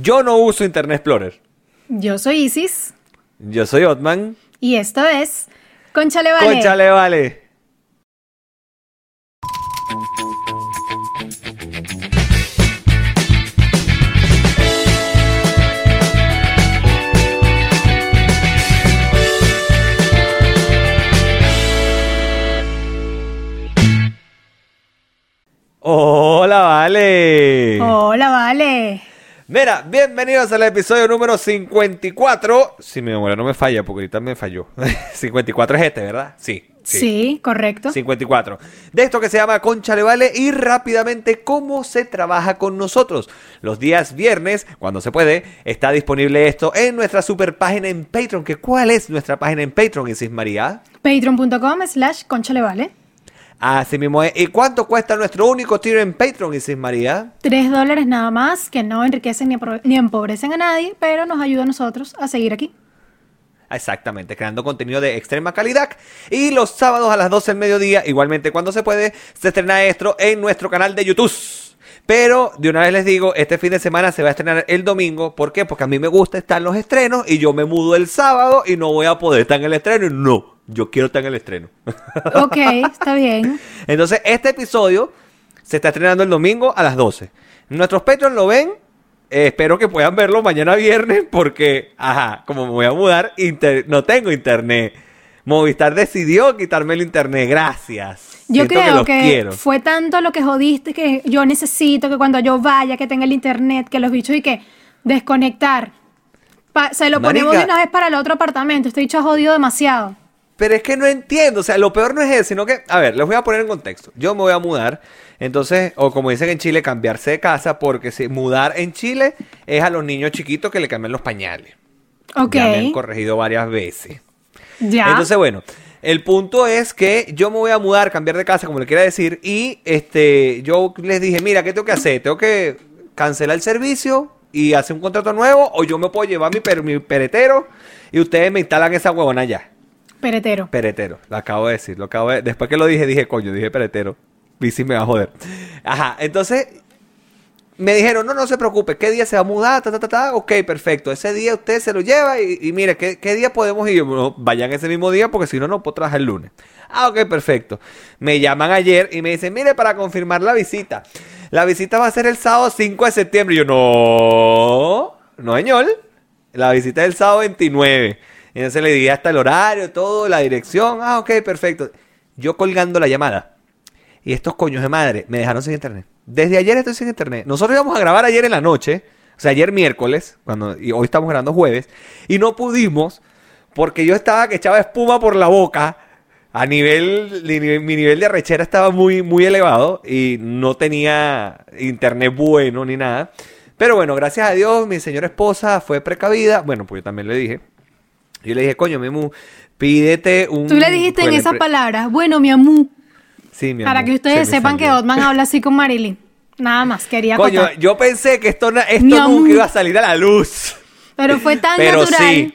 Yo no uso Internet Explorer. Yo soy Isis. Yo soy Otman. Y esto es Conchale Vale. Conchale Vale. Mira, bienvenidos al episodio número 54. Si mi memoria no me falla, porque ahorita me falló. 54 es este, ¿verdad? Sí. Sí, correcto. 54. De esto que se llama Concha Le Vale y rápidamente cómo se trabaja con nosotros. Los días viernes, cuando se puede, está disponible esto en nuestra super página en Patreon. ¿Que ¿Cuál es nuestra página en Patreon, Isis María? Patreon.com slash conchalevale. Así mismo es. ¿Y cuánto cuesta nuestro único tiro en Patreon, Isis María? Tres dólares nada más, que no enriquecen ni, ni empobrecen a nadie, pero nos ayuda a nosotros a seguir aquí. Exactamente, creando contenido de extrema calidad. Y los sábados a las 12 del mediodía, igualmente cuando se puede, se estrena esto en nuestro canal de YouTube. Pero de una vez les digo, este fin de semana se va a estrenar el domingo. ¿Por qué? Porque a mí me gusta estar en los estrenos y yo me mudo el sábado y no voy a poder estar en el estreno. No, yo quiero estar en el estreno. Ok, está bien. Entonces, este episodio se está estrenando el domingo a las 12. Nuestros Patreons lo ven eh, espero que puedan verlo mañana viernes porque, ajá, como me voy a mudar, no tengo internet. Movistar decidió quitarme el internet, gracias. Yo creo que, fue tanto lo que jodiste que yo necesito que cuando yo vaya que tenga el internet, que los bichos y que desconectar. se lo ponemos de una vez para el otro apartamento. Este bicho ha jodido demasiado. Pero es que no entiendo, o sea, lo peor no es eso, sino que, a ver, les voy a poner en contexto. Yo me voy a mudar, entonces, o como dicen en Chile, cambiarse de casa, porque si mudar en Chile es a los niños chiquitos que le cambian los pañales. Ok. Ya me han corregido varias veces. Ya. Entonces, bueno, el punto es que yo me voy a mudar, cambiar de casa, como le quiera decir, y este, yo les dije, mira, ¿qué tengo que hacer? Tengo que cancelar el servicio y hacer un contrato nuevo, o yo me puedo llevar mi, mi peretero y ustedes me instalan esa huevona ya. Peretero. Peretero, lo acabo de decir. Lo acabo Después que lo dije, dije, coño, dije peretero. Sí me va a joder. Ajá, entonces me dijeron, no, no se preocupe, ¿qué día se va a mudar? Ta, ta, ta, ta. Ok, perfecto. Ese día usted se lo lleva y, mire, ¿qué, día podemos ir? vayan ese mismo día porque si no, no puedo trabajar el lunes. Ah, ok, perfecto. Me llaman ayer y me dicen, mire, para confirmar la visita. La visita va a ser el sábado 5 de septiembre. Y yo, no, no, señor. La visita es el sábado 29. Y entonces le di hasta el horario, todo, la dirección. Ah, ok, perfecto. Yo colgando la llamada. Y estos coños de madre me dejaron sin internet. Desde ayer estoy sin internet. Nosotros íbamos a grabar ayer en la noche. O sea, ayer miércoles, cuando, y hoy estamos grabando jueves. Y no pudimos porque yo estaba que echaba espuma por la boca. A nivel, mi nivel de arrechera estaba muy, muy elevado y no tenía internet bueno ni nada. Pero bueno, gracias a Dios, mi señora esposa fue precavida. Bueno, pues yo también le dije. Yo le dije, coño, mi amú, pídete un... Tú le dijiste en esas palabras, bueno, mi amú. Sí, mi Para que ustedes sepan que Otman habla así con Marilyn. Nada más, quería Coño, yo pensé que esto, esto nunca iba a salir a la luz. Pero fue tan Pero natural. Sí.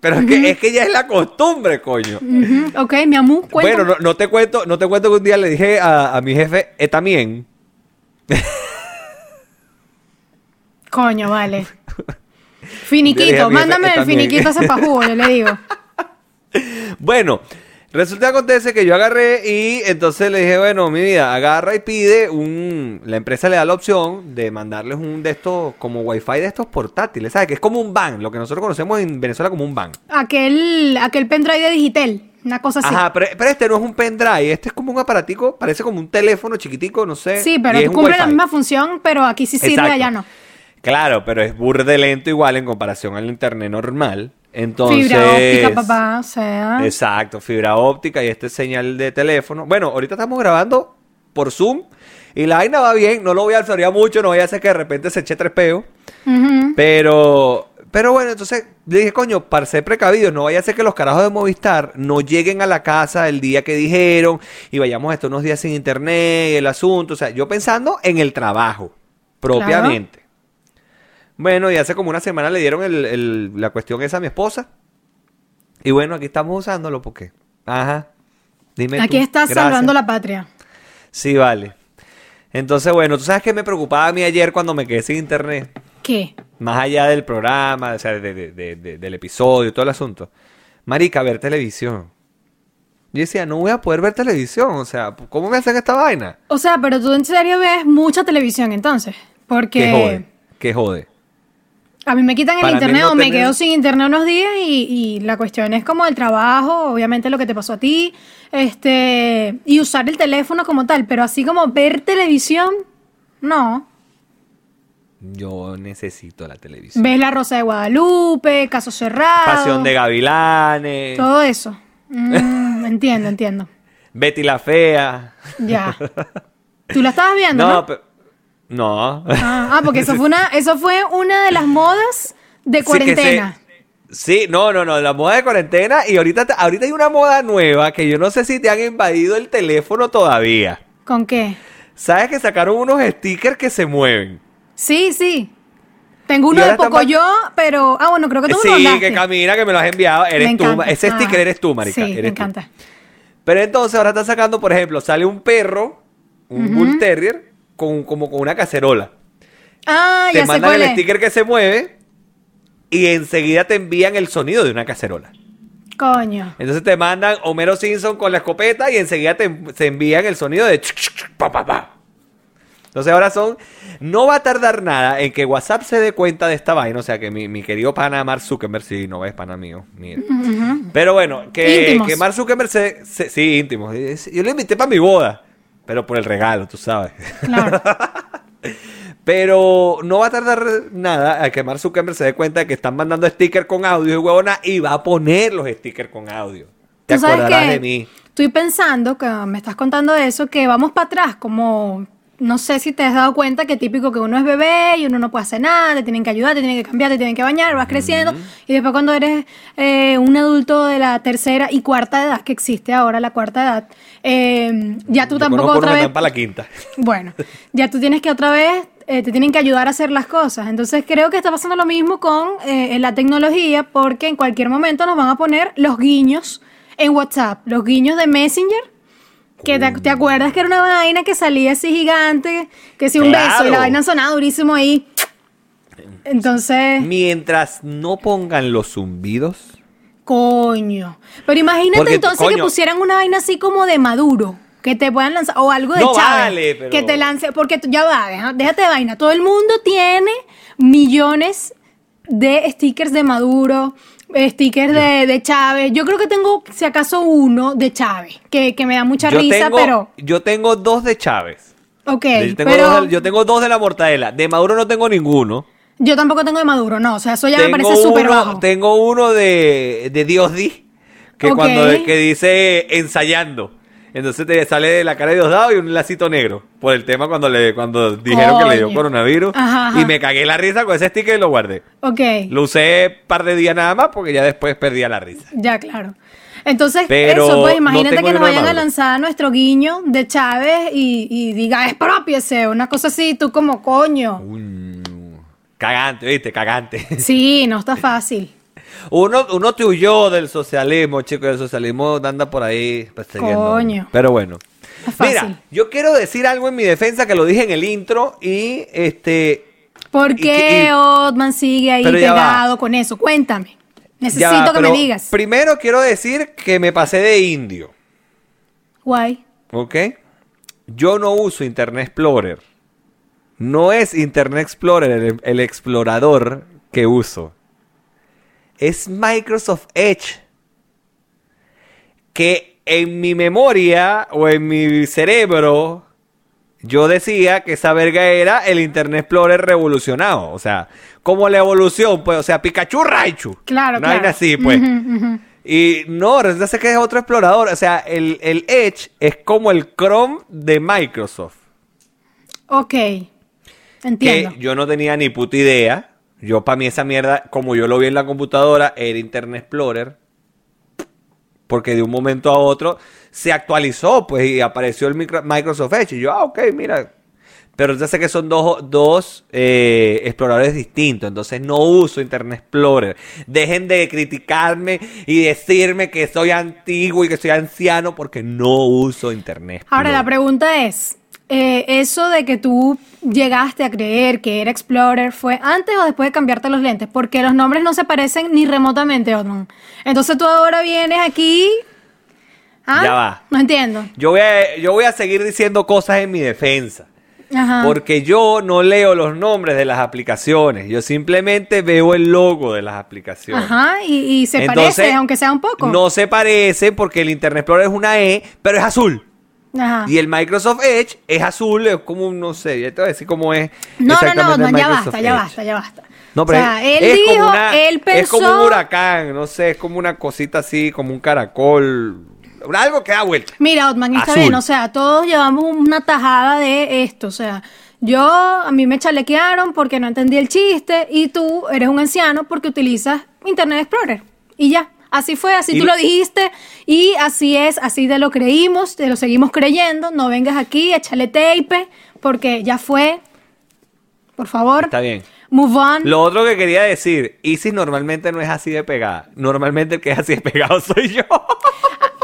Pero es, que, es que ya es la costumbre, coño. Ok, mi amú, Bueno, no, no, te cuento, no te cuento que un día le dije a, a mi jefe, eh, también. Coño, vale. Finiquito, mándame el finiquito ese pajú, yo le digo. Bueno, resulta que acontece que yo agarré y entonces le dije, bueno, mi vida, agarra y pide un... La empresa le da la opción de mandarles un de estos, como wifi de estos portátiles, ¿sabes? Que es como un van, lo que nosotros conocemos en Venezuela como un van. Aquel, aquel pendrive de Digital. Una cosa así. Ajá, pero, este no es un pendrive, este es como un aparatico, parece como un teléfono chiquitico, no sé. Sí, pero cumple la misma función, pero aquí sí sirve, allá no. Claro, pero es burde lento igual en comparación al internet normal. Entonces, fibra óptica, papá, o sea. Exacto, fibra óptica y este señal de teléfono. Bueno, ahorita estamos grabando por Zoom y la vaina va bien. No lo voy a alzar mucho, no voy a hacer que de repente se eche tres peos. Pero, pero bueno, entonces le dije, coño, para ser precavidos, no vaya a ser que los carajos de Movistar no lleguen a la casa el día que dijeron y vayamos estos unos días sin internet, el asunto. O sea, yo pensando en el trabajo, propiamente. Bueno, y hace como una semana le dieron el, la cuestión esa a mi esposa. Y bueno, aquí estamos usándolo porque. Ajá. Dime. Aquí estás salvando la patria. Sí, vale. Entonces, bueno, ¿tú sabes qué me preocupaba a mí ayer cuando me quedé sin internet? ¿Qué? Más allá del programa, o sea, de- de- de- de- del episodio, todo el asunto. Marica, ver televisión. Yo decía, no voy a poder ver televisión. O sea, ¿cómo me hacen esta vaina? O sea, pero tú en serio ves mucha televisión entonces. ¿Qué Porque jode? ¿Qué jode? A mí me quitan el Para internet no o me quedo sin internet unos días y, y la cuestión es como el trabajo, obviamente lo que te pasó a ti, este, y usar el teléfono como tal, pero así como ver televisión, no. Yo necesito la televisión. Ves La Rosa de Guadalupe, Caso Cerrado. Pasión de Gavilanes. Todo eso. Mm, entiendo, entiendo. Betty la Fea. Ya. ¿Tú la estabas viendo, no? No, pero... No. Ah, ah, porque eso fue una, eso fue una de las modas de Sí, cuarentena. se- Sí, no, no, no, la moda de cuarentena y ahorita, ahorita hay una moda nueva que yo no sé si te han invadido el teléfono todavía. ¿Con qué? ¿Sabes que sacaron unos stickers que se mueven? Sí, sí. Tengo uno de está Pocoyo, pero. Ah, bueno, creo que tú me lo Sí, mandaste. que camina, que me lo has enviado. Me Eres tú, encanta. ese Ah, sticker eres tú, marica. Sí, eres me tú. encanta. Pero entonces ahora están sacando, por ejemplo, sale un perro, un bull terrier, con, como con una cacerola. Ah, te ya sé mandan cuál el es. sticker que se mueve y enseguida te envían el sonido de una cacerola. Coño. Entonces te mandan Homero Simpson con la escopeta y enseguida te, se envían el sonido de chuc, chuc, chuc, pa, pa, pa. Entonces ahora son, no va a tardar nada en que WhatsApp se dé cuenta de esta vaina, o sea que mi, mi querido pana Mark Zuckerberg, sí, no es pana mío, mira. Pero bueno, que, que Mark Zuckerberg se, se- sí, íntimo, yo lo invité para mi boda, pero por el regalo, tú sabes. Claro. Pero no va a tardar nada a que Mark Zuckerberg se dé cuenta de que están mandando stickers con audio y huevona y va a poner los stickers con audio. Te Tú sabes acordarás que de mí. estoy pensando que me estás contando eso, que vamos para atrás, como no sé si te has dado cuenta que típico que uno es bebé y uno no puede hacer nada, te tienen que ayudar, te tienen que cambiar, te tienen que bañar, vas creciendo y después cuando eres eh, un adulto de la tercera y cuarta edad, que existe ahora la cuarta edad, eh, ya tú Yo tampoco otra vez... para la quinta. Bueno, ya tú tienes que otra vez, eh, te tienen que ayudar a hacer las cosas. Entonces creo que está pasando lo mismo con eh, la tecnología porque en cualquier momento nos van a poner los guiños en WhatsApp, los guiños de Messenger. Que te, te acuerdas que era una vaina que salía así gigante, que si un beso y la vaina sonaba durísimo ahí. Entonces, Mientras no pongan los zumbidos. coño. Pero imagínate Porque, entonces que pusieran una vaina así como de Maduro. Que te puedan lanzar, o algo de No Chávez. vale, pero- Que te lance, porque ya va, déjate de vaina. Todo el mundo tiene millones de stickers de Maduro, eh, stickers de, de Chávez. Yo creo que tengo, si acaso, uno de Chávez, que, que me da mucha Yo risa, tengo, pero. yo tengo dos de Chávez. Ok, yo, tengo pero dos de, yo tengo dos de la mortadela. De Maduro no tengo ninguno. yo tampoco tengo de Maduro, no. O sea, eso ya me parece súper bajo. tengo uno de, de Dios Di. Que cuando que dice ensayando. Entonces te sale de la cara de Diosdado y un lacito negro. Por el tema cuando le cuando dijeron que le dio coronavirus. Ajá, ajá. Y me cagué la risa con ese sticker y lo guardé. Ok. Lo usé un par de días nada más porque ya después perdía la risa. Ya, claro. Entonces, Pero eso, pues imagínate que nos vayan a lanzar nuestro guiño de Chávez y, y diga, expropiese, una cosa así, tú como coño. Cagante, ¿viste? Cagante. Sí, no está fácil. Uno, uno te huyó del socialismo, chicos. El socialismo anda por ahí persiguiendo. Coño. Pero bueno. Mira, yo quiero decir algo en mi defensa que lo dije en el intro y este. ¿Por qué y- Otman sigue ahí va. pegado con eso? Cuéntame. Necesito va, que me digas. Primero quiero decir que me pasé de indio, Guay. ¿ok? Yo no uso Internet Explorer. No es Internet Explorer el, el explorador que uso. Es Microsoft Edge. Que en mi memoria o en mi cerebro yo decía que esa verga era el Internet Explorer revolucionado. O sea, como la evolución, pues, o sea, Pikachu Raichu. Claro, Una claro. vaina así, pues. Y no, resulta ser que es otro explorador. O sea, el, el Edge es como el Chrome de Microsoft. Ok. Entiendo. Que yo no tenía ni puta idea. Yo, para mí, esa mierda, como yo lo vi en la computadora, era Internet Explorer. Porque de un momento a otro se actualizó, pues, y apareció el micro- Microsoft Edge. Y yo, ah, ok, mira. Pero ya sé que son dos, dos eh, exploradores distintos, entonces no uso Internet Explorer. Dejen de criticarme y decirme que soy antiguo y que soy anciano porque no uso Internet Explorer. Ahora la pregunta es, eh, eso de que tú llegaste a creer que era Explorer fue antes o después de cambiarte los lentes, porque los nombres no se parecen ni remotamente, Otman. Entonces tú ahora vienes aquí. ¿Ah? Ya va. No entiendo. Yo voy, a, yo voy a seguir diciendo cosas en mi defensa. Ajá. Porque yo no leo los nombres de las aplicaciones. Yo simplemente veo el logo de las aplicaciones. Ajá, y, y se Entonces, parece, aunque sea un poco. No se parece porque el Internet Explorer es una E, pero es azul. Ajá. Y el Microsoft Edge es azul, es como, un- no sé, ya te voy a decir cómo es. No, no, exactamente no, el no, ya basta, ya basta, ya basta. No, pero o sea, es, él es como dijo, una- él pensó. Es como un huracán, no sé, es como una cosita así, como un caracol. Algo que da vuelta. Mira, Otman, está Azul. bien, o sea, todos llevamos una tajada de esto, o sea, yo, a mí me chalequearon porque no entendí el chiste y tú eres un anciano porque utilizas Internet Explorer y ya. Así fue, así Y- tú lo dijiste y así es, así te lo creímos, te lo seguimos creyendo. No vengas aquí, échale tape porque ya fue. Por favor, Está bien. move on. Lo otro que quería decir, Isis normalmente no es así de pegada. Normalmente el que es así de pegado soy yo.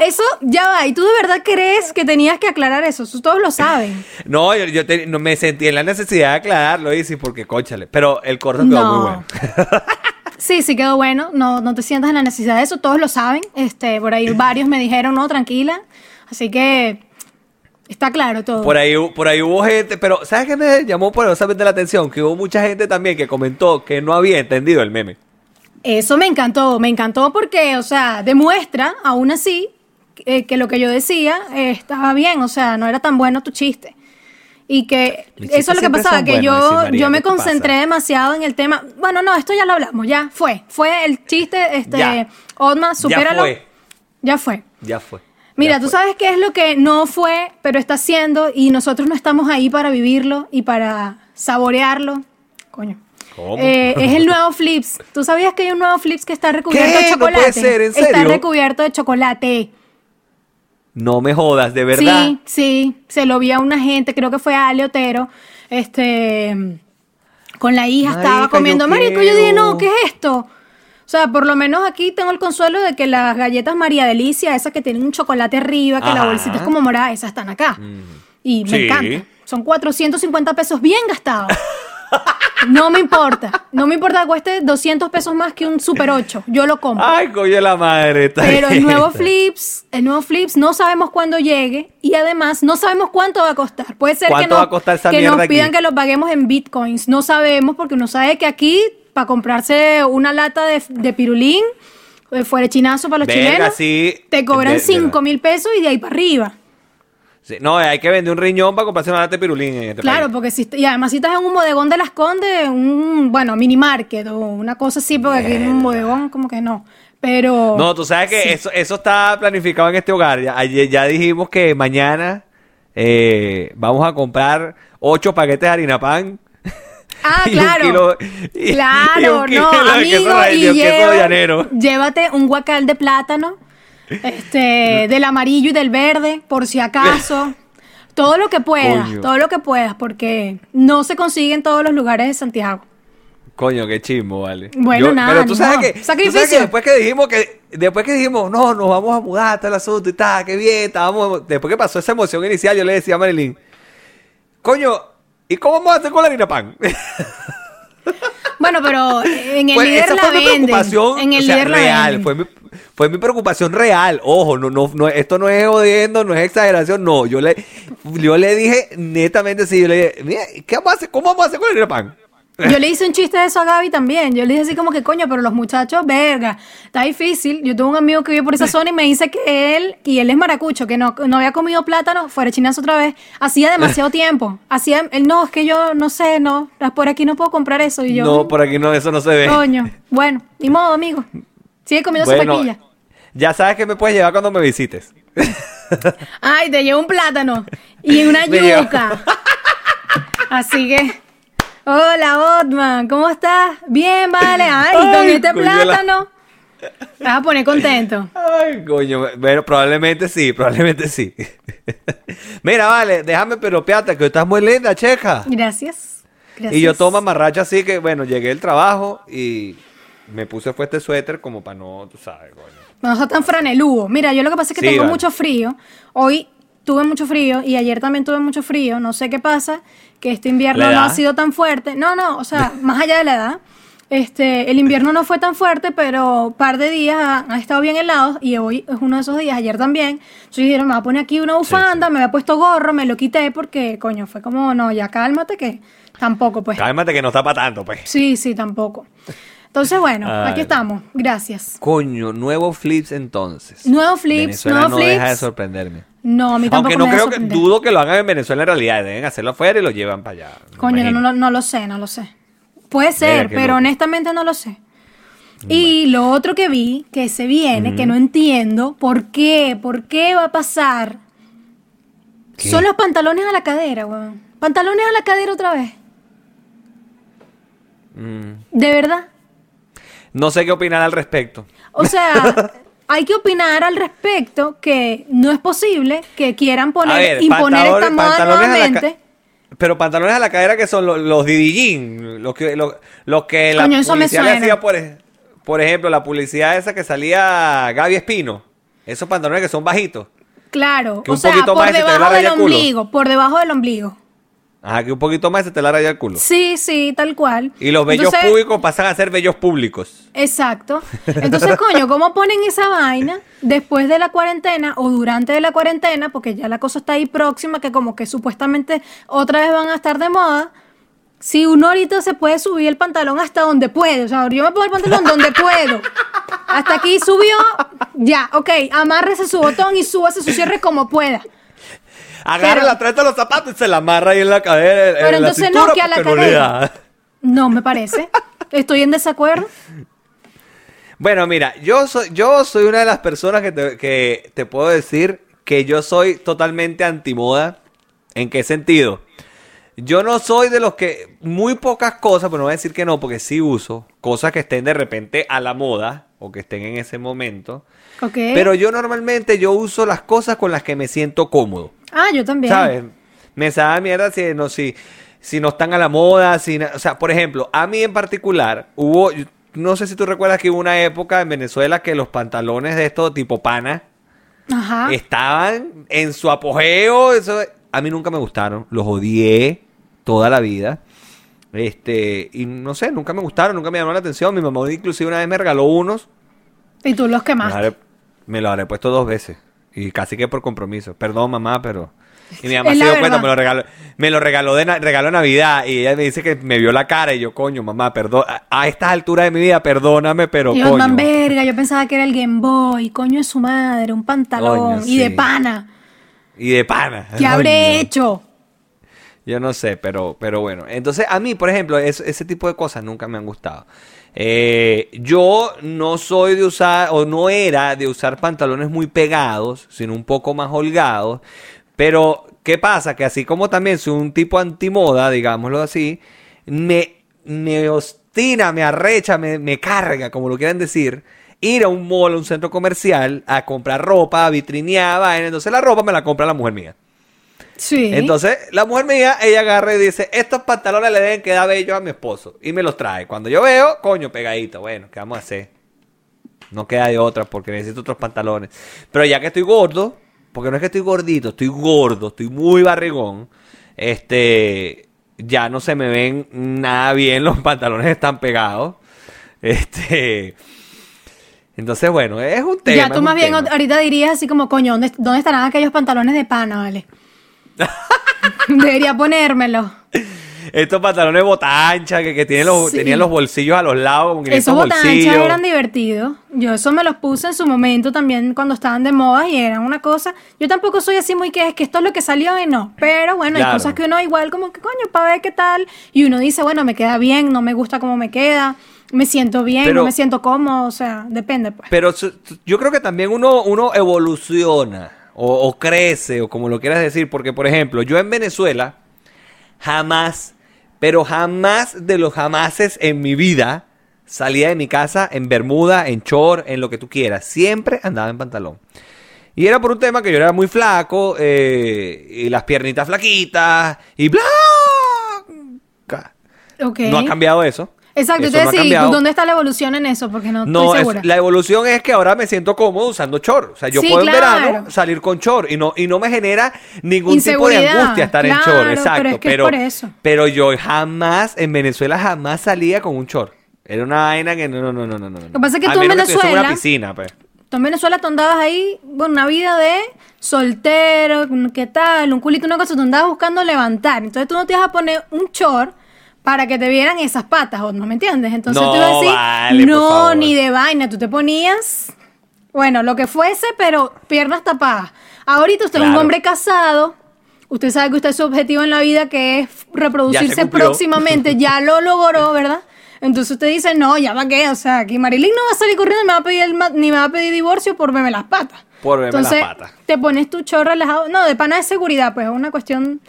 Eso ya va, y tú de verdad crees que tenías que aclarar eso, Eso todos lo saben. No, yo, yo te- no me sentí en la necesidad de aclararlo, Isis, porque cóchale. Pero el corto quedó No. muy bueno. Sí, sí quedó bueno. No, no te sientas en la necesidad de eso. Todos lo saben. Este, por ahí varios me dijeron, no, tranquila. Así que está claro todo. Por ahí, por ahí hubo gente, pero ¿sabes qué me llamó poderosamente la atención? Que hubo mucha gente también que comentó que no había entendido el meme. Eso me encantó. Me encantó porque, o sea, demuestra, aún así, eh, que lo que yo decía eh, estaba bien. O sea, no era tan bueno tu chiste. Y que eso es lo que pasaba, que yo, María, yo me ¿qué te pasa? concentré demasiado en el tema. Bueno, no, esto ya lo hablamos, ya fue. Fue el chiste, este, Ya. Otma, supéralo. Ya fue. Ya fue. Ya fue. Mira, Ya tú fue. sabes qué es lo que no fue, pero está siendo y nosotros no estamos ahí para vivirlo y para saborearlo. Coño. ¿Cómo? Eh, es el nuevo Flips. ¿Tú sabías que hay un nuevo Flips que está recubierto ¿Qué? de No puede chocolate? ser, ¿en Está serio? recubierto de chocolate. No me jodas, de verdad. Sí, sí. Se lo vi a una gente, creo que fue a Ale Otero. Este. Con la hija estaba comiendo. yo Marico, yo dije, no. ¿qué es esto? O sea, por lo menos aquí tengo el consuelo de que las galletas María Delicia, esas que tienen un chocolate arriba, que la bolsita es como morada, esas están acá. Y me Sí. encanta. Son 450 pesos bien gastados. No me importa. No me importa que cueste 200 pesos más que un Super 8. Yo lo compro. Ay, coño la madre. está Pero el nuevo Flips, el nuevo Flips no sabemos cuándo llegue y además no sabemos cuánto va a costar. Puede ser que, ¿Cuánto no- va a costar esa que nos aquí? pidan que lo paguemos en bitcoins. No sabemos porque uno sabe que aquí para comprarse una lata de, de pirulín, eh, fuera chinazo para los chilenos, sí. te cobran De- de 5 verdad. mil pesos y de ahí para arriba. Sí, no, hay que vender un riñón para comprarse una lata de pirulín en este Claro, país. porque si y además si estás en un bodegón de las Condes, un bueno, mini market o una cosa así, porque aquí en un bodegón como que no. Pero No, tú sabes que eso, eso está planificado en este hogar. Ya, ya dijimos que mañana eh, vamos a comprar ocho paquetes de harina pan. Ah, y un claro. kilo- y- y claro, un kilo no, amigo, y llanero. llévate un guacal de plátano, este, del amarillo y del verde, por si acaso. Todo lo que puedas, Coño. todo lo que puedas, porque no se consigue en todos los lugares de Santiago. Coño, qué chismo, vale. Bueno, nada, Pero tú ni sabes modo. que, tú sabes Sacrificio. que después que dijimos que después que dijimos, no, nos vamos a mudar todo el asunto y tal, qué bien, estábamos, después que pasó esa emoción inicial, yo le decía a Marilyn, coño, ¿y cómo vamos a hacer con la harina pan? Bueno, pero en el líder esa la fue mi preocupación En el o sea, líder real, fue mi, fue mi preocupación real. Ojo, no, no, no, esto no es jodiendo, no es exageración, no. Yo le, yo le dije netamente sí, yo le dije, mira, ¿qué vamos a hacer? ¿Cómo vamos a hacer con harina pan? Yo le hice un chiste de eso a Gaby también. Yo le dije así como que, coño, pero los muchachos, verga, está difícil. Yo tuve un amigo que vive por esa zona y me dice que él, y él es maracucho, que no, no había comido plátano, fuera chinazo otra vez, hacía demasiado tiempo. Hacía, él, no, es que yo no sé, no, por aquí no puedo comprar eso. Y yo, no, por aquí no, eso no se ve. coño, bueno, ni modo, amigo. Sigue comiendo su Bueno, pequilla. ya sabes que me puedes llevar cuando me visites. Ay, te llevo un plátano y una yuca. Así que, hola Otman, ¿cómo estás? Bien, vale. Ay, con Ay, este coño, la- plátano. Te vas a poner contento. Ay, coño, bueno, probablemente sí, probablemente sí. Mira, vale, déjame peropearte, que estás muy linda, checa. Gracias. Gracias. Y yo tomo amarracho así que, bueno, llegué del trabajo y me puse fue este suéter como para no, tú sabes, coño. No sos tan franeludo. Mira, yo lo que pasa es que Sí, tengo vale. mucho frío. Hoy tuve mucho frío y ayer también tuve mucho frío. No sé qué pasa, que este invierno ¿La no ha sido tan fuerte. No, no, o sea, más allá de la edad. Este, el invierno no fue tan fuerte, pero un par de días ha, ha estado bien helado y hoy es uno de esos días, ayer también. Entonces dijeron, me voy a poner aquí una bufanda, me había puesto gorro, me lo quité porque, coño, fue como, no, ya cálmate que tampoco, pues. Cálmate que no está para tanto, pues. Sí, sí, tampoco. Entonces, bueno, aquí estamos. Gracias. Coño, nuevo flips entonces. Nuevo flips, Venezuela nuevo no deja de flips. sorprenderme. No, a mí tampoco Aunque no me creo que sorprender. dudo que lo hagan en Venezuela en realidad, deben hacerlo afuera y lo llevan para allá. Coño, no, imagino. no, no lo sé, no lo sé. Puede ser, pero loco. honestamente no lo sé. Y lo otro que vi, que se viene, que no entiendo, ¿por qué? ¿Por qué va a pasar? ¿Qué? Son los pantalones a la cadera, weón. Pantalones a la cadera otra vez. Mm. ¿De verdad? No sé qué opinar al respecto. O sea, hay que opinar al respecto que no es posible que quieran poner, ver, imponer esta moda nuevamente. Pero pantalones a la cadera que son los, los Didi Jean, los que, los, los que la Coño, eso me publicidad le hacía, por, por ejemplo, la publicidad esa que salía Gaby Espino. Esos pantalones que son bajitos. Claro, Que o un sea, poquito por debajo del ombligo, por debajo del ombligo. Ajá, que un poquito más se te la raya el culo. Sí, sí, tal cual. Y los bellos Entonces- públicos pasan a ser bellos públicos. Exacto. Entonces, coño, ¿cómo ponen esa vaina después de la cuarentena o durante de la cuarentena? Porque ya la cosa está ahí próxima, que como que supuestamente otra vez van a estar de moda. Si uno ahorita se puede subir el pantalón hasta donde puede, o sea, yo me pongo el pantalón donde puedo. Hasta aquí subió, ya, ok, amárrese su botón y súbase su cierre como pueda. Agarra Pero- la treta de los zapatos y se la amarra ahí en la cadera. en Pero entonces cintura, no, que a la no cadera. No me parece. Estoy en desacuerdo. Bueno, mira, yo soy, yo soy una de las personas que te, que te puedo decir que yo soy totalmente antimoda. ¿En qué sentido? Yo no soy de los que muy pocas cosas, pero no voy a decir que no, porque sí uso cosas que estén de repente a la moda o que estén en ese momento. Pero yo normalmente yo uso las cosas con las que me siento cómodo. ah, yo también. ¿Sabes? Me sabe mierda si no, si, si no están a la moda, si o sea, por ejemplo, a mí en particular hubo, no sé si tú recuerdas que hubo una época en Venezuela que los pantalones de estos tipo pana Ajá. estaban en su apogeo, eso a mí nunca me gustaron, los odié toda la vida. Este, y no sé, nunca me gustaron, nunca me llamaron la atención. Mi mamá inclusive una vez me regaló unos, Y tú los me los quemaste. me los habré puesto dos veces. Y casi que por compromiso. Perdón, mamá, pero. Y mi mamá Es se dio cuenta, me lo regaló, me lo regaló de na- Navidad. Y ella me dice que me vio la cara. Y yo, coño, mamá, perdón. A, a estas alturas de mi vida, perdóname, pero Y coño. man, verga, yo pensaba que era el Game Boy, coño de su madre, un pantalón Coño, y de pana. Y de pana. ¿Qué habré Coño. hecho? Yo no sé, pero, pero bueno. Entonces, a mí, por ejemplo, es- ese tipo de cosas nunca me han gustado. Eh, yo no soy de usar, o no era de usar pantalones muy pegados, sino un poco más holgados. Pero, ¿qué pasa? Que así como también soy un tipo antimoda, digámoslo así, me, me ostina, me arrecha, me, me carga, como lo quieran decir, ir a un mall, a un centro comercial, a comprar ropa, a vitrinear. Entonces la ropa me la compra la mujer mía. Sí. Entonces, la mujer mía, ella agarra y dice, estos pantalones le deben quedar bellos a mi esposo. Y me los trae. Cuando yo veo, coño, pegadito. Bueno, ¿qué vamos a hacer? No queda de otra porque necesito otros pantalones. Pero ya que estoy gordo, porque no es que estoy gordito, estoy gordo, estoy muy barrigón, este, ya no se me ven nada bien, los pantalones están pegados. Este, entonces, bueno, es un tema. ya tú más bien tema. ahorita dirías así como, coño, ¿dónde, dónde estarán aquellos pantalones de pana, vale? Debería ponérmelo. Estos pantalones botancha que, que tienen los, Sí. tenían los bolsillos a los lados, Esos botanchas eran divertidos. Yo eso me los puse en su momento también cuando estaban de moda y eran una cosa. Yo tampoco soy así muy que es que esto es lo que salió y no. Pero bueno, hay cosas que uno igual como que coño, para ver qué tal. Y uno dice, bueno, me queda bien, no me gusta cómo me queda, me siento bien, Pero- no me siento cómodo, o sea, depende pues. Pero yo creo que también uno, uno evoluciona o, o crece o como lo quieras decir, porque por ejemplo, yo en Venezuela jamás, pero jamás de los jamases en mi vida salía de mi casa en bermuda, en short, en lo que tú quieras. Siempre andaba en pantalón. Y era por un tema que yo era muy flaco eh, y las piernitas flaquitas y. Ok. No ha cambiado eso. Exacto, Eso te no cambiado. ¿dónde está la evolución en eso? Porque no, No, estoy es- segura. la evolución es que ahora me siento cómodo usando short. O sea, yo Sí, puedo en verano salir con short y no, y no me genera ningún tipo de angustia estar en claro, short. pero Exacto. es que es por eso. pero yo jamás, en Venezuela jamás salía con un short. Era una vaina que no, no, no, no, no. no. Lo que pasa es que tú en en una Venezuela- piscina, pues. Tú en Venezuela tú andabas ahí, bueno, una vida de soltero, ¿qué tal? Un culito, una cosa, tú andabas buscando levantar. Entonces tú no te ibas a poner un short para que te vieran esas patas, ¿o ¿no me entiendes? Entonces No, tú ibas a decir, vale, no, ni de vaina, tú te ponías, bueno, lo que fuese, pero piernas tapadas. Ahorita usted es un hombre casado, usted sabe que usted es su objetivo en la vida, que es reproducirse próximamente, ya lo logró, ¿verdad? Entonces usted dice, no, ya va qué, o sea, aquí Marilyn no va a salir corriendo me va a pedir el ni me va a pedir divorcio por verme las patas. Por verme las patas. te pones tu chorro relajado. No, de pana de seguridad, pues es una cuestión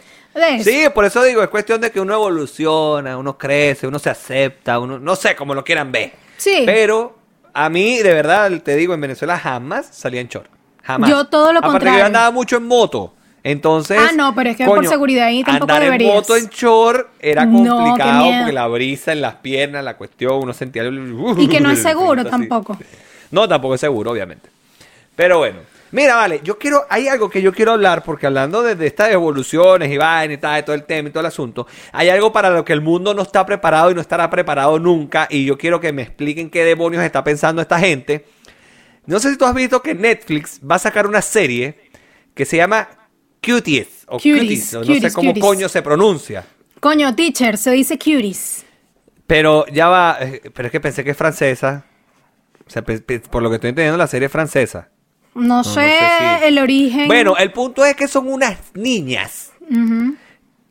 Sí, por eso digo, es cuestión de que uno evoluciona, uno crece, uno se acepta, uno, no sé, como lo quieran ver. Sí. Pero a mí, de verdad, te digo, en Venezuela jamás salía en short. Jamás. Yo todo lo Aparte que contrario. yo andaba mucho en moto. Entonces. Ah, no, pero es que por seguridad ahí tampoco andar deberías. en moto en short era complicado porque la brisa en las piernas, la cuestión, uno sentía el. Y que no es seguro tampoco. No, tampoco es seguro, obviamente. Pero bueno. Mira, vale, yo quiero, hay algo que yo quiero hablar, porque hablando de, de estas evoluciones y vaina y tal, de todo el tema y todo el asunto, hay algo para lo que el mundo no está preparado y no estará preparado nunca, y yo quiero que me expliquen qué demonios está pensando esta gente. No sé si tú has visto que Netflix va a sacar una serie que se llama Cuties, o Cuties, Cuties, o no Cuties, sé cómo Cuties. coño se pronuncia. Coño, teacher, se dice cuties. Pero ya va, eh, pero es que pensé que es francesa. O sea, por lo que estoy entendiendo, la serie es francesa. No, sé, sé si- el origen. Bueno, el punto es que son unas niñas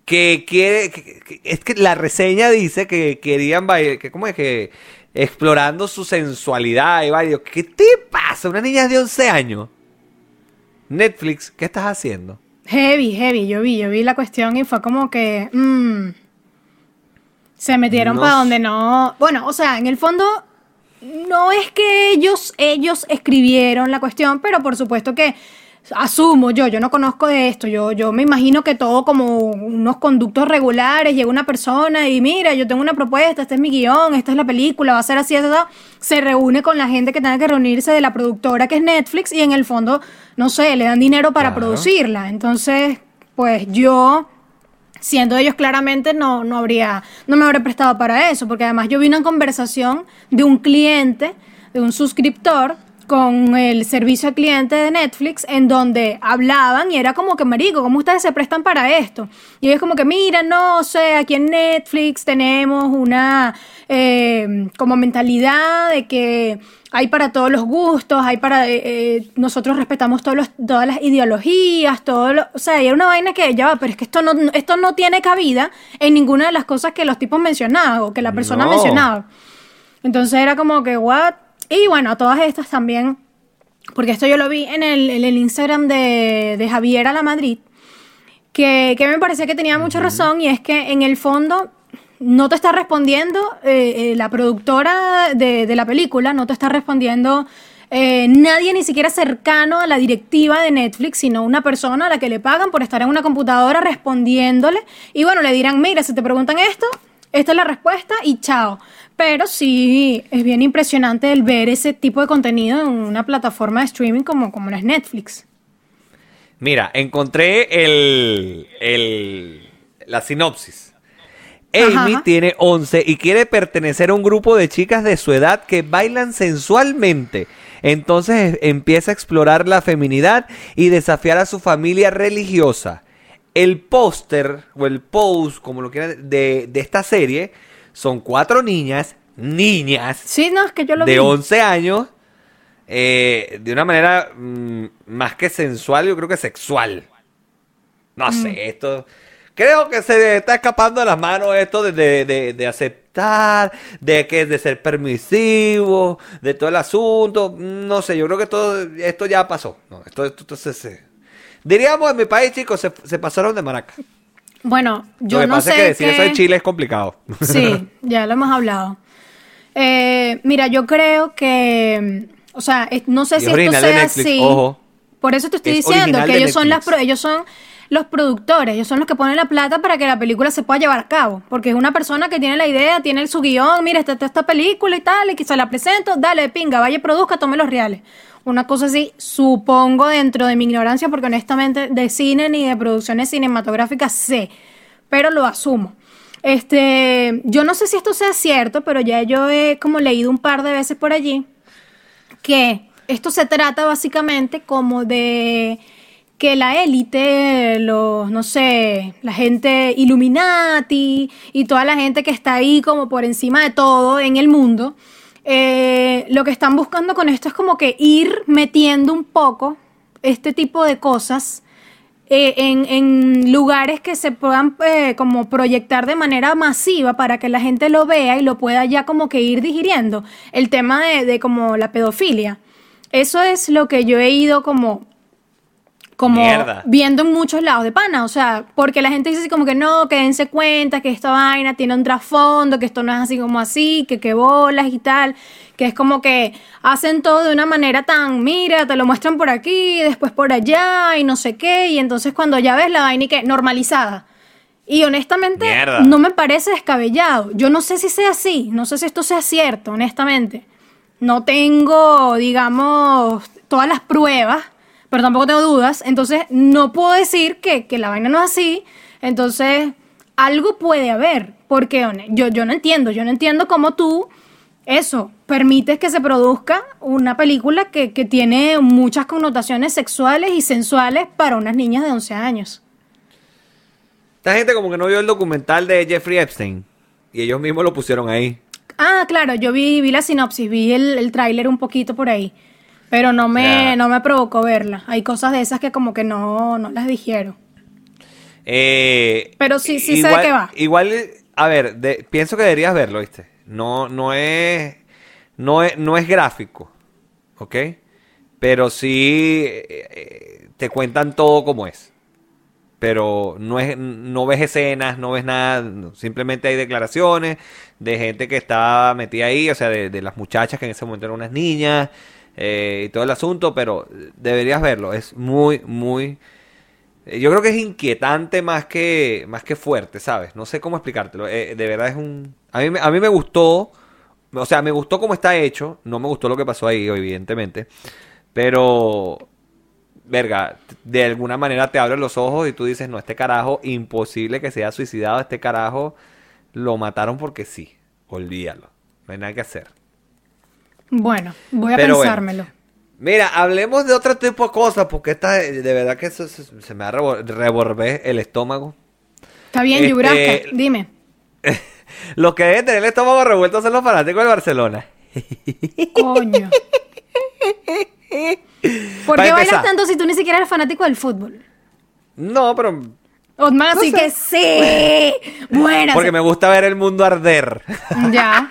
que quiere que- que- es que la reseña dice que querían bailar, que cómo es que explorando su sensualidad y baile. ¿Qué te pasa? Una niña de 11 años. Netflix, ¿qué estás haciendo? Heavy, heavy. Yo vi, yo vi la cuestión y fue como que. mm, se metieron No para donde no. Bueno, o sea, en el fondo. No es que ellos, ellos escribieron la cuestión, pero por supuesto que asumo yo, yo no conozco de esto, yo, yo me imagino que todo como unos conductos regulares, llega una persona y mira, yo tengo una propuesta, este es mi guion, esta es la película, va a ser así, así", se reúne con la gente que tenga que reunirse de la productora que es Netflix y en el fondo, no sé, le dan dinero para Claro. producirla. Entonces, pues yo siendo ellos claramente no, no habría, no me habría prestado para eso, porque además yo vi una conversación de un cliente, de un suscriptor, con el servicio al cliente de Netflix, en donde hablaban y era como que, marico, ¿cómo ustedes se prestan para esto? Y ellos como que, mira, no sé, aquí en Netflix tenemos una eh, como mentalidad de que hay para todos los gustos, hay para, eh, eh, nosotros respetamos todos los, todas las ideologías, todo lo, o sea, y era una vaina que ya va, pero es que esto no, esto no tiene cabida en ninguna de las cosas que los tipos mencionaban o que la persona No. mencionaba. Entonces era como que, what? Y bueno, todas estas también, porque esto yo lo vi en el, en el Instagram de, de Javier a la Madrid, que, que me parecía que tenía mucha razón y es que en el fondo no te está respondiendo eh, eh, la productora de, de la película, no te está respondiendo eh, nadie ni siquiera cercano a la directiva de Netflix, sino una persona a la que le pagan por estar en una computadora respondiéndole y bueno, le dirán, mira, si te preguntan esto, esta es la respuesta y chao. Pero sí, es bien impresionante el ver ese tipo de contenido en una plataforma de streaming como, como es Netflix. Mira, encontré el, el- la sinopsis. Ajá. Amy tiene 11 y quiere pertenecer a un grupo de chicas de su edad que bailan sensualmente. Entonces empieza a explorar la feminidad y desafiar a su familia religiosa. El póster o el post, como lo quieran, de, de esta serie son cuatro niñas, niñas, Sí, no, es que yo lo de vi. 11 años, eh, de una manera mm, más que sensual, yo creo que sexual. No Mm. sé, esto... Creo que se está escapando de las manos esto de, de- de- de aceptar, de que de ser permisivo, de todo el asunto. No sé, yo creo que todo esto ya pasó. No, esto, esto- esto se- se- diríamos en mi país, chicos, se, se pasaron de maraca. Bueno, yo Lo que no pasa sé es que decir eso en Chile es complicado. Sí, ya lo hemos hablado. Eh, mira, yo creo que, o sea, no sé si es esto de sea así. ojo. Por eso te estoy Es diciendo que de ellos son las, ellos son los productores, ellos son los que ponen la plata para que la película se pueda llevar a cabo, porque es una persona que tiene la idea, tiene su guion, mira, esta, esta película y tal, y que se la presento, dale, pinga, vaya, produzca, tome los reales. Una cosa así, supongo dentro de mi ignorancia, porque honestamente de cine ni de producciones cinematográficas sé, pero lo asumo. Este, yo no sé si esto sea cierto, pero ya yo he como leído un par de veces por allí que esto se trata básicamente como de que la élite, los, no sé, la gente Illuminati y toda la gente que está ahí como por encima de todo en el mundo, eh, lo que están buscando con esto es como que ir metiendo un poco este tipo de cosas eh, en, lugares que se puedan eh, como proyectar de manera masiva para que la gente lo vea y lo pueda ya como que ir digiriendo. El tema de, de como la pedofilia. Eso es lo que yo he ido como como viendo en muchos lados de pana, o sea, porque la gente dice así como que no, que dense cuenta que esta vaina tiene un trasfondo, que esto no es así como así, que qué bolas y tal, que es como que hacen todo de una manera tan, mira, te lo muestran por aquí, después por allá y no sé qué, y entonces cuando ya ves la vaina y que normalizada. Y honestamente no me parece descabellado. Yo no sé si sea así, no sé si esto sea cierto, honestamente. No tengo, digamos, todas las pruebas pero tampoco tengo dudas. Entonces, no puedo decir que, la vaina no es así. Entonces, algo puede haber. Porque yo, yo no entiendo, yo no entiendo cómo tú, eso, permites que se produzca una película que, que tiene muchas connotaciones sexuales y sensuales para unas niñas de 11 años. Esta gente como que no vio el documental de Jeffrey Epstein. Y ellos mismos lo pusieron ahí. Ah, claro, yo vi, vi la sinopsis, vi el, el tráiler un poquito por ahí. Pero no me, no me provocó verla. Hay cosas de esas que como que no, no las dijeron. Eh, Pero sí, sí sé de qué va. Igual, a ver, pienso que deberías verlo, ¿viste? No, no es, no es, no es gráfico, ¿ok? Pero sí eh, te cuentan todo como es. Pero no, es, no ves escenas, no ves nada, simplemente hay declaraciones de gente que está metida ahí, o sea, de, de las muchachas que en ese momento eran unas niñas, eh, y todo el asunto, pero deberías verlo. Es muy, muy... Eh, yo creo que es inquietante más que, más que fuerte, ¿sabes? No sé cómo explicártelo. Eh, de verdad es un... A mí, a mí me gustó, o sea, me gustó cómo está hecho. No me gustó lo que pasó ahí, evidentemente. Pero, verga, de alguna manera te abren los ojos y tú dices, no, este carajo, imposible que se haya suicidado. Este carajo lo mataron porque sí. Olvídalo. No hay nada que hacer. Bueno, voy a pensármelo. Mira, hablemos de otro tipo de cosas, porque esta, de verdad que eso se, me ha revolver el estómago. Está bien, este, dime. Los que deben tener el estómago revuelto son los fanáticos del Barcelona. Coño. ¿Por qué bailas tanto si tú ni siquiera eres fanático del fútbol? No, pero. Otman, así que sí. Bueno. Porque me gusta ver el mundo arder. Ya.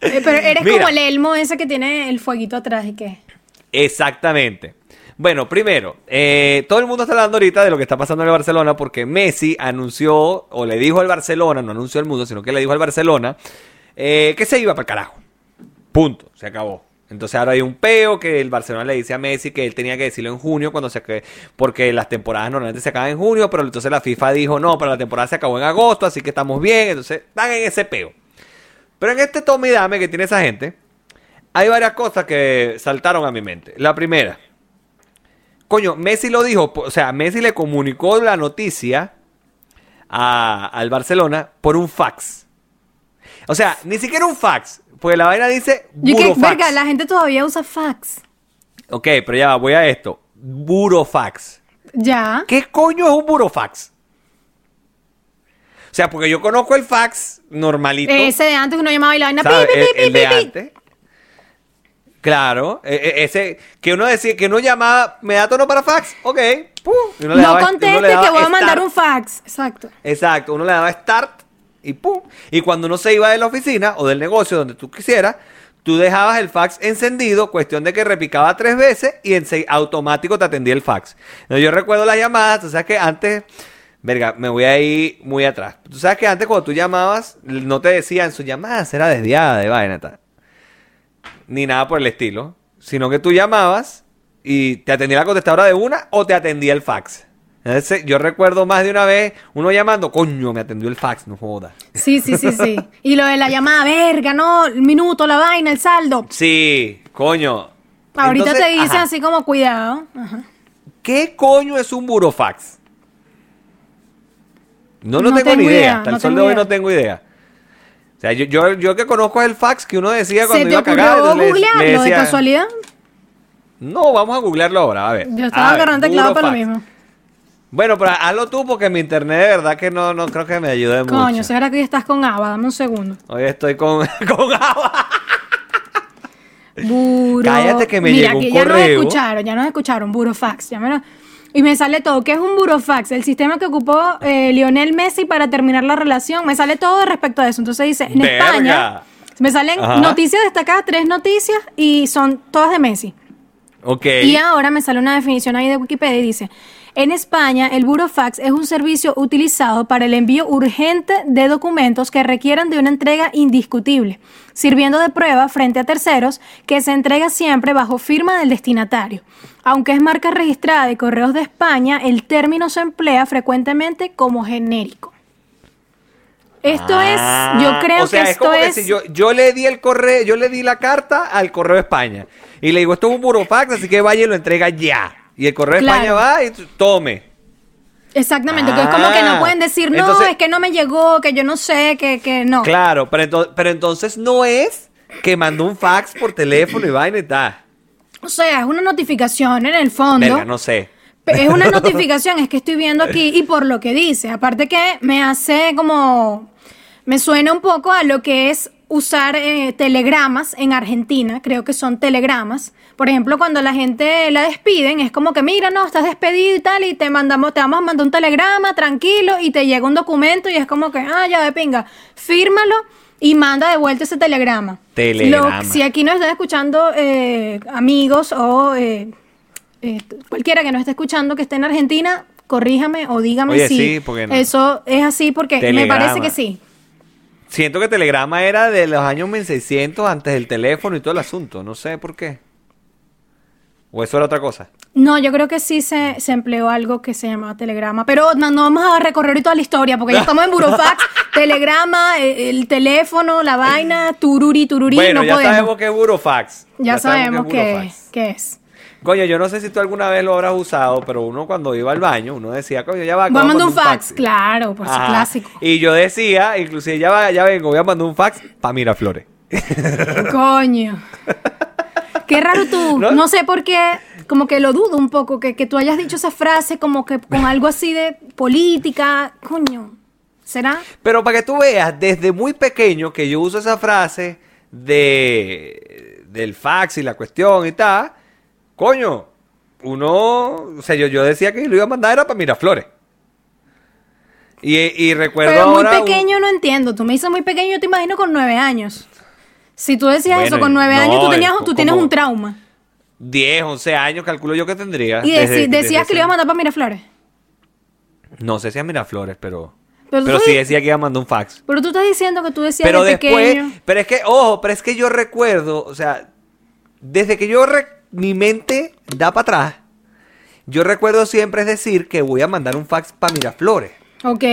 Eh, pero eres como el elmo ese que tiene el fueguito atrás y qué. Exactamente. Bueno, primero, eh, todo el mundo está hablando ahorita de lo que está pasando en el Barcelona porque Messi anunció, o le dijo al Barcelona, no anunció al mundo, sino que le dijo al Barcelona eh, que se iba para el carajo. Punto, se acabó. Entonces ahora hay un peo que el Barcelona le dice a Messi que él tenía que decirlo en junio cuando se porque las temporadas normalmente se acaban en junio, pero entonces la FIFA dijo no, pero la temporada se acabó en agosto, así que estamos bien, entonces están en ese peo. Pero en este tome y dame que tiene esa gente, hay varias cosas que saltaron a mi mente. La primera, coño, Messi lo dijo, o sea, Messi le comunicó la noticia al Barcelona por un fax. O sea, ni siquiera un fax, porque la vaina dice burofax. verga, la gente todavía usa fax. Ok, pero ya voy a esto. Burofax. Ya. ¿Qué coño es un burofax? O sea, porque yo conozco el fax normalito. Ese de antes uno llamaba y la vaina el, de antes. Claro, e, e, ese que uno decía que uno llamaba, ¿me da tono para fax? Ok, pum. no conteste que voy a mandar un fax. Exacto. Exacto, uno le daba start y pum. Y cuando uno se iba de la oficina o del negocio donde tú quisieras, tú dejabas el fax encendido, cuestión de que repicaba tres veces y en automático te atendía el fax. Yo recuerdo las llamadas, o sea que antes Verga, me voy a ir muy atrás. Tú sabes que antes cuando tú llamabas, no te decían su llamada será desviada de vaina, ni nada por el estilo, sino que tú llamabas y te atendía la contestadora de una o te atendía el fax. Yo recuerdo más de una vez uno llamando, coño, me atendió el fax, no joda. Sí, sí, sí, sí. Y lo de la llamada, verga, no, el minuto, la vaina, el saldo. Sí, coño. Ahorita Entonces, te dicen ajá, así como cuidado. Ajá. ¿Qué coño es un burofax? No, no, No tengo, ni idea. idea, Hasta no el sol de hoy idea. no tengo idea. O sea, yo, yo, yo que conozco el fax que uno decía ¿Se cuando te iba a cagar. le- le googlearlo de casualidad? No, vamos a googlearlo ahora, a ver. Yo estaba ver, agarrando teclado para lo mismo. Bueno, pero hazlo tú porque mi internet de verdad que no, no creo que me ayude mucho. Coño, ¿será que hoy estás con Ava? Dame un segundo. Hoy estoy con, con agua. Buro. Cállate que me Mira, llegó un que ya nos correo. escucharon, ya nos escucharon, Burofax. Ya me lo- Y me sale todo. ¿Qué es un Burofax? El sistema que ocupó eh, Lionel Messi para terminar la relación. Me sale todo respecto a eso. Entonces dice, en Verga. España, me salen Ajá. noticias destacadas, tres noticias, y son todas de Messi. Ok. Y ahora me sale una definición ahí de Wikipedia y dice, en España el burofax es un servicio utilizado para el envío urgente de documentos que requieran de una entrega indiscutible, sirviendo de prueba frente a terceros que se entrega siempre bajo firma del destinatario. Aunque es marca registrada de Correos de España, el término se emplea frecuentemente como genérico. Esto es, yo creo Ah, o sea, que es como esto que es... si yo, yo le di el correo, yo le di la carta al correo de España. Y le digo, esto es un burofax, así que vaya y lo entrega ya. Y el correo de Claro. España va y tome. Exactamente, que es como que no Ah, pueden decir, no, entonces- es que no me llegó, que yo no sé, que, que no. Claro, pero, ento- pero entonces no es que mandó un fax por teléfono y vaina y tal. O sea, es una notificación en el fondo. Verga, no sé. Pe- Es una notificación, es que estoy viendo aquí y por lo que dice. Aparte que me hace como. Me suena un poco a lo que es usar eh, telegramas en Argentina. Creo que son telegramas. Por ejemplo, cuando la gente la despiden, es como que, mira, no, estás despedido y tal, y te mandamos, te vamos a mandar un telegrama, tranquilo, y te llega un documento y es como que, ah, ya de pinga, fírmalo y manda de vuelta ese telegrama. Telegrama. Lo- si aquí nos están escuchando eh, amigos o eh, eh, cualquiera que nos esté escuchando que esté en Argentina, corríjame o dígame Oye, si sí, porque no. eso es así, porque me parece que sí. Siento que Telegrama era de los años 1600 antes del teléfono y todo el asunto. No sé por qué. ¿O eso era otra cosa? No, yo creo que sí se, se empleó algo que se llamaba telegrama, pero no, no vamos a recorrer toda la historia, porque ya estamos en Burofax, telegrama, eh, el, teléfono, la vaina, tururi, tururi, bueno, no ya podemos. sabemos que es burofax. ya sabemos es que, que es. Coño, yo no sé si tú alguna vez lo habrás usado, pero uno cuando iba al baño, uno decía, coño, ya va. Voy a mandar un fax, claro, por su clásico. Y yo decía, inclusive ya va, ya vengo, voy a mandar un fax para Miraflores. Coño. Qué raro tú. ¿No? ¿No? sé por qué, como que lo dudo un poco, que, que tú hayas dicho esa frase como que con algo así de política. Coño. ¿Será? Pero para que tú veas, desde muy pequeño que yo uso esa frase de del fax y la cuestión y tal, coño, uno, o sea, yo, yo decía que lo iba a mandar era para Miraflores. Y, y recuerdo Pero muy ahora un- pequeño no entiendo. Tú me dices muy pequeño, yo te imagino con nueve años. Si tú decías Bueno, eso con nueve no, años, tú, tenías, tú tienes un trauma. 10, 11 años, calculo yo que tendría. Y desde- decías desde que lo ibas a mandar para Miraflores. No sé si a Miraflores, pero. Pero Pero, sí decía que iba a mandar un fax. Pero tú estás diciendo que tú decías Pero de después. pequeño. Pero es que, ojo, pero es que yo recuerdo, o sea, desde que yo. re- mi mente da para atrás. Yo recuerdo siempre es decir que voy a mandar un fax para Miraflores. Ok.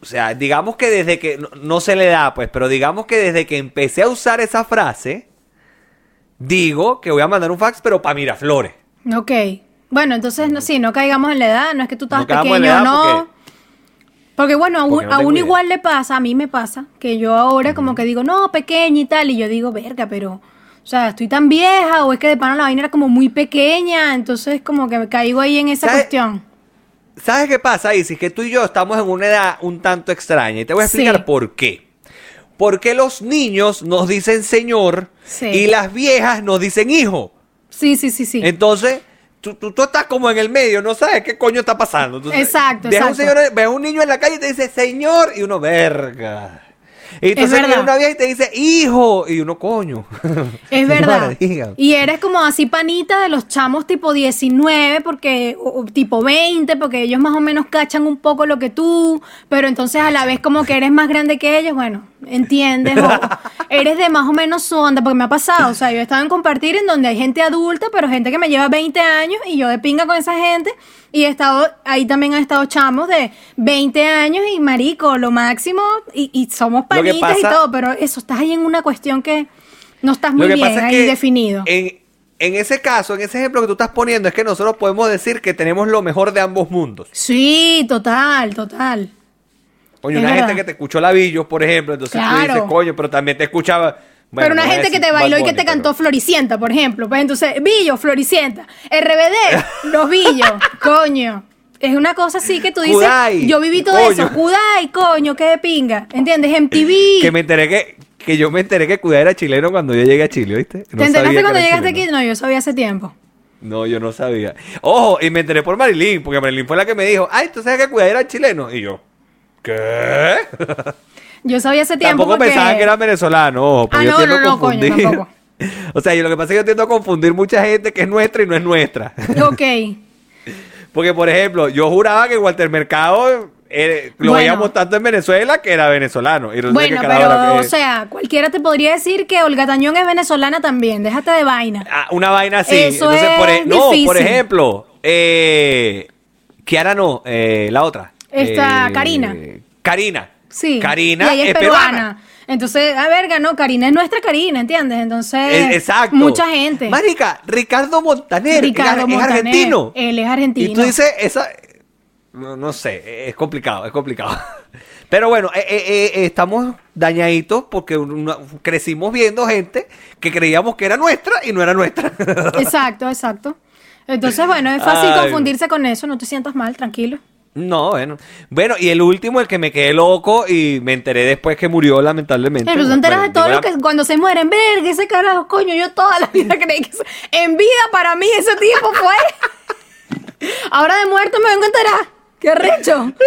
O sea, digamos que desde que. No, no se le da, pues, pero digamos que desde que empecé a usar esa frase. Digo que voy a mandar un fax, pero para Miraflores. Ok. Bueno, entonces no, sí, no caigamos en la edad, no es que tú No en pequeño, la edad no. porque- Porque, bueno, a, un- Porque no a tengo uno idea. igual le pasa, a mí me pasa, que yo ahora como que digo, no, pequeña y tal, y yo digo, verga, pero, o sea, estoy tan vieja, o es que de pana la vaina era como muy pequeña, entonces como que me caigo ahí en esa cuestión. ¿Sabes qué pasa, Isis? Que tú y yo estamos en una edad un tanto extraña. Y te voy a explicar Sí. por qué. Porque los niños nos dicen señor Sí. y las viejas nos dicen hijo. Sí, sí, sí, sí. Entonces, tú, tú, tú estás como en el medio, no sabes qué coño está pasando. Entonces, Exacto, ves A un exacto. señor, ves a un niño en la calle y te dice señor y uno verga. Y entonces viene una vieja y te dice hijo y uno coño. Es verdad. Y eres como así panita de los chamos tipo 19, porque, o tipo 20, porque ellos más o menos cachan un poco lo que tú, pero entonces a la vez como que eres más grande que ellos, bueno, entiendes. o- eres de más o menos su onda, porque me ha pasado, o sea, yo he estado en compartir en donde hay gente adulta, pero gente que me lleva 20 años y yo de pinga con esa gente y he estado, ahí también han estado chamos de 20 años y marico, lo máximo, y, y somos panitas y todo, pero eso, estás ahí en una cuestión que no estás muy bien ahí definido. En, en ese caso, en ese ejemplo que tú estás poniendo, es que nosotros podemos decir que tenemos lo mejor de ambos mundos. Sí, total, total. Coño, una gente que te escuchó labillos, por ejemplo, entonces tú dices, coño, pero también te escuchaba. pero una gente que te bailó y que te cantó Floricienta, por ejemplo. Pues entonces, Billo, Floricienta. RBD, los Billos, coño. Es una cosa así que tú dices, yo viví todo eso. Kudai, coño, qué de pinga. ¿Entiendes? MTV. Que me enteré que, que yo me enteré que Kudai era chileno cuando yo llegué a Chile, ¿viste? ¿Te enteraste cuando llegaste aquí? No, yo sabía hace tiempo. No, yo no sabía. Ojo, y me enteré por Marilyn, porque Marilyn fue la que me dijo, ay, ¿tú sabes que Kudai era chileno? Y yo, ¿Qué? Yo sabía hace tiempo. Tampoco pensaba que era venezolano. ah, no, no, no, coño, tampoco. O sea, yo lo que pasa es que yo tiendo a confundir mucha gente que es nuestra y no es nuestra. Ok. Porque, por ejemplo, yo juraba que Walter Mercado eh, lo veíamos tanto en Venezuela que era venezolano. bueno, pero, o sea, cualquiera te podría decir que Olga Tañón es venezolana también. Déjate de vaina. Ah, una vaina así. Eso es por, e- no, por ejemplo, eh, Kiara no, eh, la otra. Esta, Karina. Karina. Sí. Karina es, peruana. Entonces, a ver, no, Karina es nuestra Karina, ¿entiendes? Entonces, exacto. mucha gente. Marica, Ricardo Montaner, Ricardo es, argentino. Él es argentino. Y tú dices, esa, no, sé, es complicado, es complicado. Pero bueno, eh, eh, eh, estamos dañaditos porque crecimos viendo gente que creíamos que era nuestra y no era nuestra. Exacto, exacto. Entonces, bueno, es fácil confundirse con eso, no te sientas mal, tranquilo. No, bueno. Bueno, y el último, el que me quedé loco y me enteré después que murió, lamentablemente. Pero tú enteras de todo lo que cuando se mueren, verga, ese carajo, coño, yo toda la vida creí que en vida para mí ese tiempo fue. Ahora de muerto me vengo a enterar. ¡Qué recho!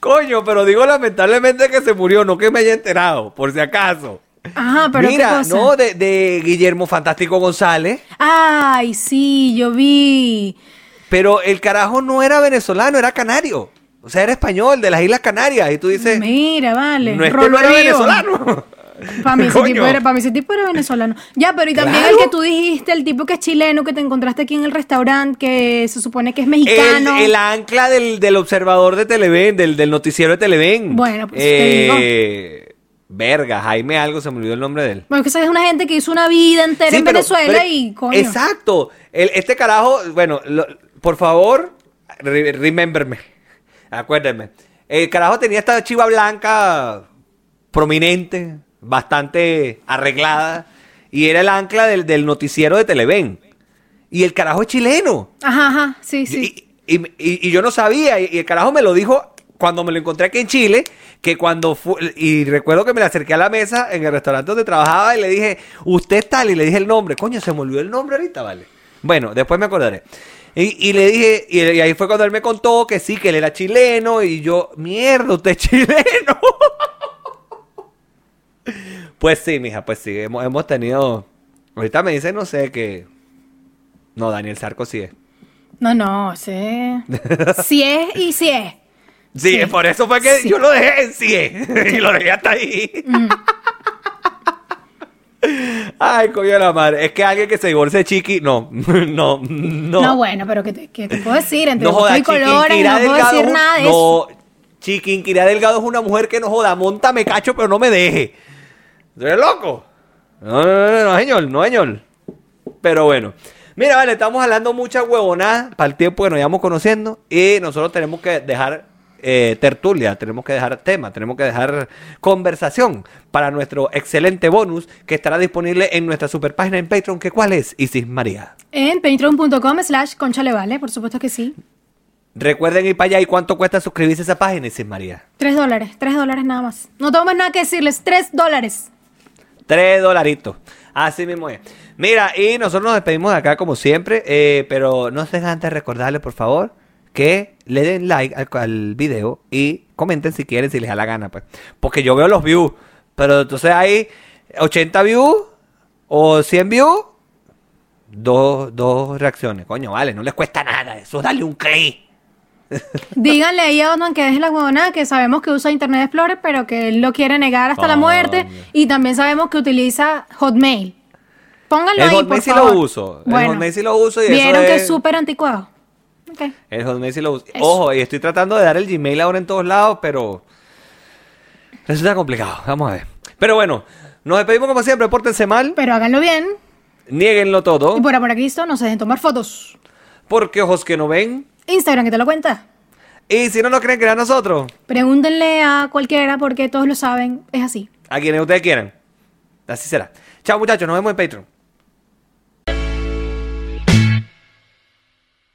coño, pero digo lamentablemente que se murió, no que me haya enterado, por si acaso. Ajá, pero Mira, no, de, de Guillermo Fantástico González. Ay, sí, yo vi. Pero el carajo no era venezolano, era canario. O sea, era español, de las Islas Canarias. Y tú dices. Mira, vale. No es que no era venezolano. Para mí, ese tipo era, ese tipo era venezolano. Ya, pero y también el que tú dijiste, el tipo que es chileno, que te encontraste aquí en el restaurante, que se supone que es mexicano. El, ancla del, observador de Televen, del, noticiero de Televen. Bueno, pues eh, Verga, Jaime algo, se me olvidó el nombre de él. Bueno, que esa es una gente que hizo una vida entera en Venezuela y coño. Exacto. este carajo, bueno, por favor, rememberme. Acuérdenme. El carajo tenía esta chiva blanca prominente, bastante arreglada, y era el ancla del, noticiero de Televen. Y el carajo es chileno. Ajá, ajá, sí, sí. Y, yo no sabía, y el carajo me lo dijo cuando me lo encontré aquí en Chile, que cuando fue, y recuerdo que me le acerqué a la mesa en el restaurante donde trabajaba y le dije, usted es tal, y le dije el nombre, coño, se me olvidó el nombre ahorita, vale. Bueno, después me acordaré. Y, le dije, y, ahí fue cuando él me contó que sí, que él era chileno, y yo, mierda, usted es chileno. pues sí, mija, pues sí, hemos, tenido. Ahorita me dice, no sé, que. No, Daniel Sarco sí es. No, no, sí. sí es y sí es. Sí, por eso fue que yo lo dejé en sí y lo dejé hasta ahí. Mm. Ay, coño de la madre. Es que alguien que se divorcie chiqui, no, no, no. No, bueno, pero ¿qué te, qué te puedo decir? Entre no joda, y colores, no puedo decir nada de eso. No, Chiquinquirá Delgado es una mujer que no joda, monta me cacho, pero no me deje. ¿Eres loco? No, no, no, no, señor, no, señor. Pero bueno. Mira, vale, estamos hablando mucha huevonada para el tiempo que nos íbamos conociendo y nosotros tenemos que dejar eh, tertulia, tenemos que dejar tema, tenemos que dejar conversación para nuestro excelente bonus que estará disponible en nuestra super página en Patreon, que cuál es, Isis María. En patreon.com slash conchalevale, por supuesto que sí. Recuerden ir para allá y cuánto cuesta suscribirse a esa página, Isis María. Tres dólares, tres dólares nada más. No tengo más nada que decirles, tres dólares. Tres dolaritos. Así mismo es. Mira, y nosotros nos despedimos de acá como siempre, eh, pero no se antes recordarles, por favor, que le den like al, video y comenten si quieren, si les da la gana, pues. Porque yo veo los views, pero entonces hay 80 views o 100 views, dos, dos reacciones. Coño, vale, no les cuesta nada eso, dale un clic. Díganle ahí a Osman que deje la huevona, que sabemos que usa Internet Explorer, pero que él lo quiere negar hasta la muerte. Y también sabemos que utiliza Hotmail. Pónganlo El ahí, Hotmail por sí favor. lo uso. El Bueno, Hotmail sí lo uso y eso Vieron que es- es súper anticuado. El Hotmail sí lo uso. Ojo, y estoy tratando de dar el Gmail ahora en todos lados, pero resulta complicado. Vamos a ver. Pero bueno, nos despedimos como siempre. Pórtense mal, Pero háganlo bien. nieguenlo todo, Y por amor a Cristo, no se dejen tomar fotos. porque ojos que no ven. Instagram, que te lo cuenta. Y si no nos creen que era nosotros, Pregúntenle a cualquiera porque todos lo saben. Es así. a quienes ustedes quieran. Así será. Chao muchachos, nos vemos en Patreon.